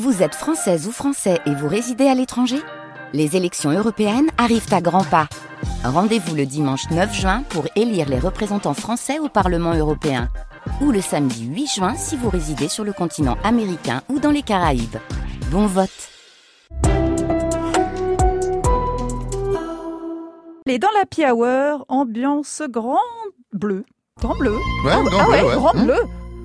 Vous êtes française ou français et vous résidez à l'étranger? Les élections européennes arrivent à grands pas. Rendez-vous le dimanche 9 juin pour élire les représentants français au Parlement européen. Ou le samedi 8 juin si vous résidez sur le continent américain ou dans les Caraïbes. Bon vote Et dans la Hour, ambiance grand bleu. Grand bleu. Ouais, ah, grand ah bleu, ouais, ouais. grand Mmh. bleu.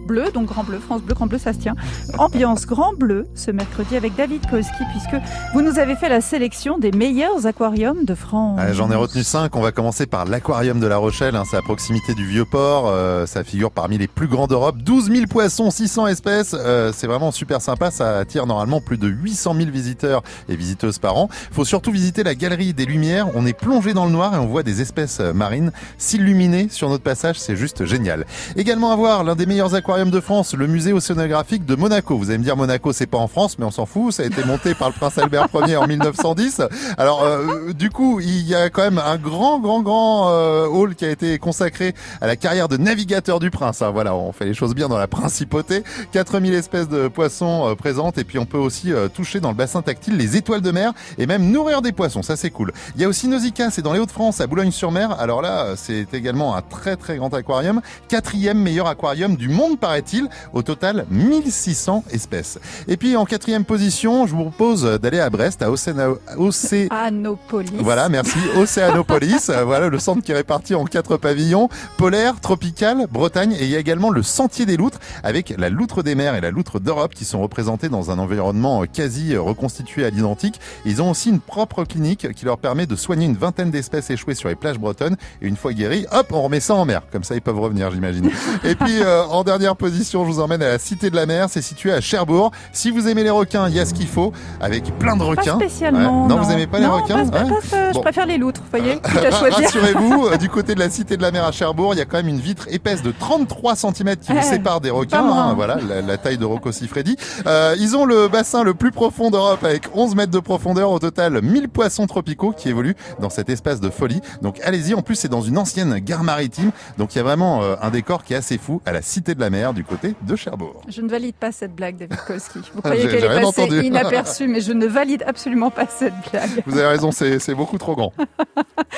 Bleu, donc grand bleu, France bleu, grand bleu, ça se tient. Ambiance grand bleu ce mercredi avec David Koski, puisque vous nous avez fait la sélection des meilleurs aquariums de France. Ah, J'en ai retenu 5. On va commencer par l'aquarium de La Rochelle. hein. C'est à proximité du Vieux-Port. Euh, ça figure parmi les plus grands d'Europe. 12 000 poissons, 600 espèces. Euh, c'est vraiment super sympa. Ça attire normalement plus de 800 000 visiteurs et visiteuses par an. Faut surtout visiter la galerie des Lumières. On est plongé dans le noir et on voit des espèces euh, marines s'illuminer sur notre passage. C'est juste génial. Également à voir l'un des meilleurs aquariums de France, le musée océanographique de Monaco. Vous allez me dire Monaco, c'est pas en France, mais on s'en fout. Ça a été monté par le prince Albert Ier en 1910. Alors, euh, du coup, il y a quand même un grand, grand, grand euh, hall qui a été consacré à la carrière de navigateur du prince. hein. Voilà, on fait les choses bien dans la principauté. 4000 espèces de poissons euh, présentes et puis on peut aussi euh, toucher dans le bassin tactile les étoiles de mer et même nourrir des poissons. Ça, c'est cool. Il y a aussi Nausicaa, c'est dans les Hauts-de-France, à Boulogne-sur-Mer. Alors là, c'est également un très, très grand aquarium. Quatrième meilleur aquarium du monde, paraît-il. Au total, 1600 espèces. Et puis, en quatrième position, je vous propose d'aller à Brest, à Océana... Océ... Anopolis. Voilà, merci. Océanopolis, voilà le centre qui est réparti en quatre pavillons polaire, tropical, Bretagne, et il y a également le Sentier des Loutres avec la loutre des mers et la loutre d'Europe qui sont représentés dans un environnement quasi reconstitué à l'identique. Ils ont aussi une propre clinique qui leur permet de soigner une vingtaine d'espèces échouées sur les plages bretonnes. Et une fois guéris, hop, on remet ça en mer. Comme ça, ils peuvent revenir, j'imagine. Et puis, euh, en dernière position, je vous emmène à la Cité de la Mer. C'est situé à Cherbourg. Si vous aimez les requins, il y a ce qu'il faut avec plein de Pas requins. spécialement. Ouais. Non, vous aimez pas les requins pas- Ouais. pas- pas- Je préfère les loutres, vous voyez. Rassurez-vous, euh, du côté de la cité de la mer à Cherbourg, il y a quand même une vitre épaisse de 33 cm qui vous Eh, sépare des requins. hein, voilà, la, la taille de Rocco Siffredi. Euh, ils ont le bassin le plus profond d'Europe avec 11 mètres de profondeur. Au total, 1000 poissons tropicaux qui évoluent dans cet espace de folie. Donc allez-y. En plus, c'est dans une ancienne gare maritime. Donc il y a vraiment euh, un décor qui est assez fou à la cité de la mer du côté de Cherbourg. Je ne valide pas cette blague, David Koski. Vous croyez qu'elle est passée entendu. inaperçue, mais je ne valide absolument pas cette blague. Vous avez raison, c'est beaucoup trop grand.